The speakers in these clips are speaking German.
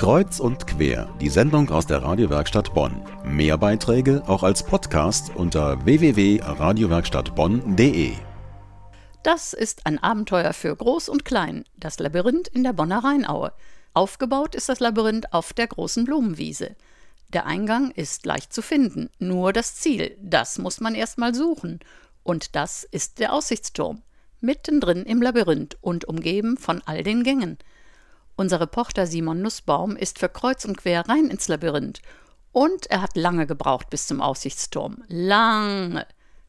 Kreuz und quer, die Sendung aus der Radiowerkstatt Bonn. Mehr Beiträge auch als Podcast unter www.radiowerkstattbonn.de. Das ist ein Abenteuer für Groß und Klein, das Labyrinth in der Bonner Rheinaue. Aufgebaut ist das Labyrinth auf der großen Blumenwiese. Der Eingang ist leicht zu finden, nur das Ziel, das muss man erstmal suchen. Und das ist der Aussichtsturm, mittendrin im Labyrinth und umgeben von all den Gängen. Unser Reporter Simon Nussbaum ist für Kreuz und Quer rein ins Labyrinth. Und er hat lange gebraucht bis zum Aussichtsturm. Lange.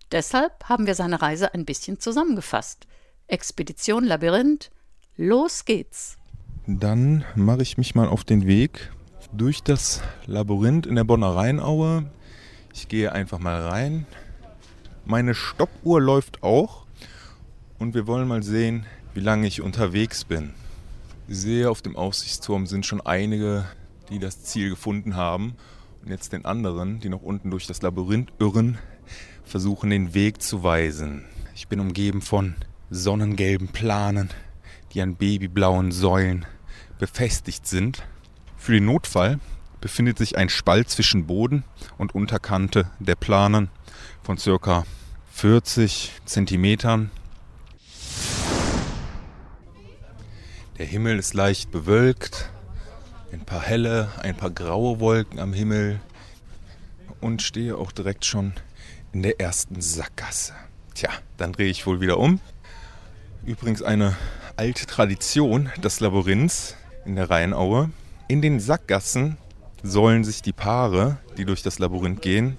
Deshalb haben wir seine Reise ein bisschen zusammengefasst. Expedition Labyrinth, los geht's. Dann mache ich mich mal auf den Weg durch das Labyrinth in der Bonner Rheinaue. Ich gehe einfach mal rein. Meine Stoppuhr läuft auch und wir wollen mal sehen, wie lange ich unterwegs bin. Sehe, auf dem Aussichtsturm sind schon einige, die das Ziel gefunden haben und jetzt den anderen, die noch unten durch das Labyrinth irren, versuchen den Weg zu weisen. Ich bin umgeben von sonnengelben Planen, die an babyblauen Säulen befestigt sind. Für den Notfall befindet sich ein Spalt zwischen Boden und Unterkante der Planen von ca. 40 Zentimetern Der Himmel ist leicht bewölkt. Ein paar helle, ein paar graue Wolken am Himmel. Und stehe auch direkt schon in der ersten Sackgasse. Tja, dann drehe ich wohl wieder um. Übrigens eine alte Tradition des Labyrinths in der Rheinaue. In den Sackgassen sollen sich die Paare, die durch das Labyrinth gehen,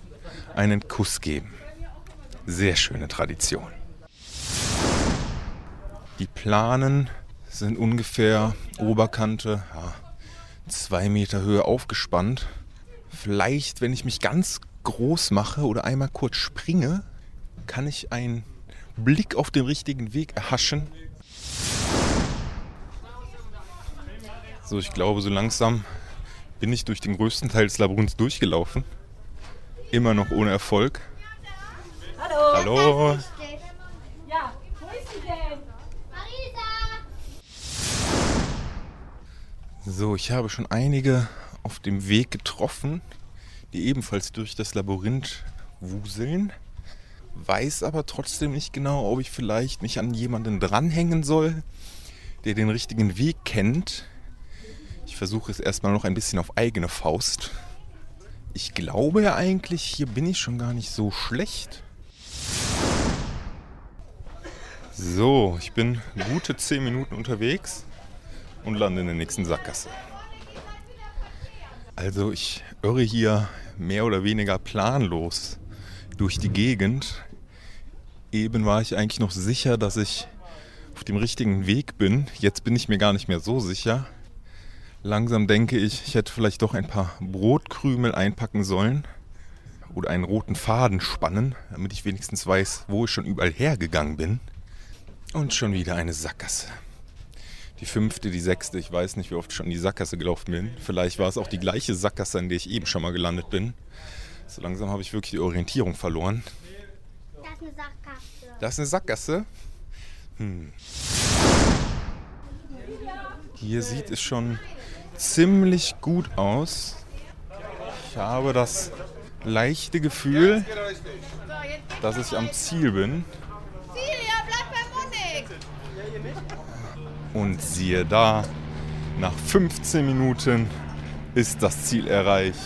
einen Kuss geben. Sehr schöne Tradition. Die planen sind ungefähr Oberkante ja, zwei Meter Höhe aufgespannt. Vielleicht, wenn ich mich ganz groß mache oder einmal kurz springe, kann ich einen Blick auf den richtigen Weg erhaschen. So, ich glaube, so langsam bin ich durch den größten Teil des Labyrinths durchgelaufen. Immer noch ohne Erfolg. Hallo. Hallo. So, ich habe schon einige auf dem Weg getroffen, die ebenfalls durch das Labyrinth wuseln. Weiß aber trotzdem nicht genau, ob ich vielleicht mich an jemanden dranhängen soll, der den richtigen Weg kennt. Ich versuche es erstmal noch ein bisschen auf eigene Faust. Ich glaube ja eigentlich, hier bin ich schon gar nicht so schlecht. So, ich bin gute 10 Minuten unterwegs und lande in der nächsten Sackgasse. Also ich irre hier mehr oder weniger planlos durch die Gegend. Eben war ich eigentlich noch sicher, dass ich auf dem richtigen Weg bin. Jetzt bin ich mir gar nicht mehr so sicher. Langsam denke ich, ich hätte vielleicht doch ein paar Brotkrümel einpacken sollen oder einen roten Faden spannen, damit ich wenigstens weiß, wo ich schon überall hergegangen bin. Und schon wieder eine Sackgasse die fünfte, die sechste. Ich weiß nicht, wie oft ich schon in die Sackgasse gelaufen bin. Vielleicht war es auch die gleiche Sackgasse, in der ich eben schon mal gelandet bin. So langsam habe ich wirklich die Orientierung verloren. Das ist eine Sackgasse. Das ist eine Sackgasse? Hm. Hier sieht es schon ziemlich gut aus. Ich habe das leichte Gefühl, dass ich am Ziel bin. Und siehe da, nach 15 Minuten ist das Ziel erreicht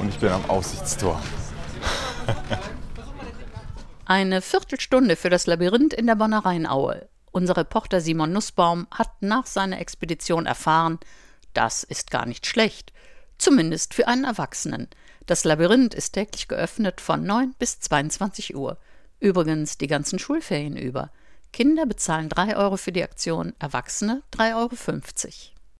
und ich bin am Aussichtstor. Eine Viertelstunde für das Labyrinth in der Bonner Rheinaue. Unser Reporter Simon Nussbaum hat nach seiner Expedition erfahren, das ist gar nicht schlecht, zumindest für einen Erwachsenen. Das Labyrinth ist täglich geöffnet von 9 bis 22 Uhr. Übrigens die ganzen Schulferien über. Kinder bezahlen 3 Euro für die Aktion, Erwachsene 3,50 Euro.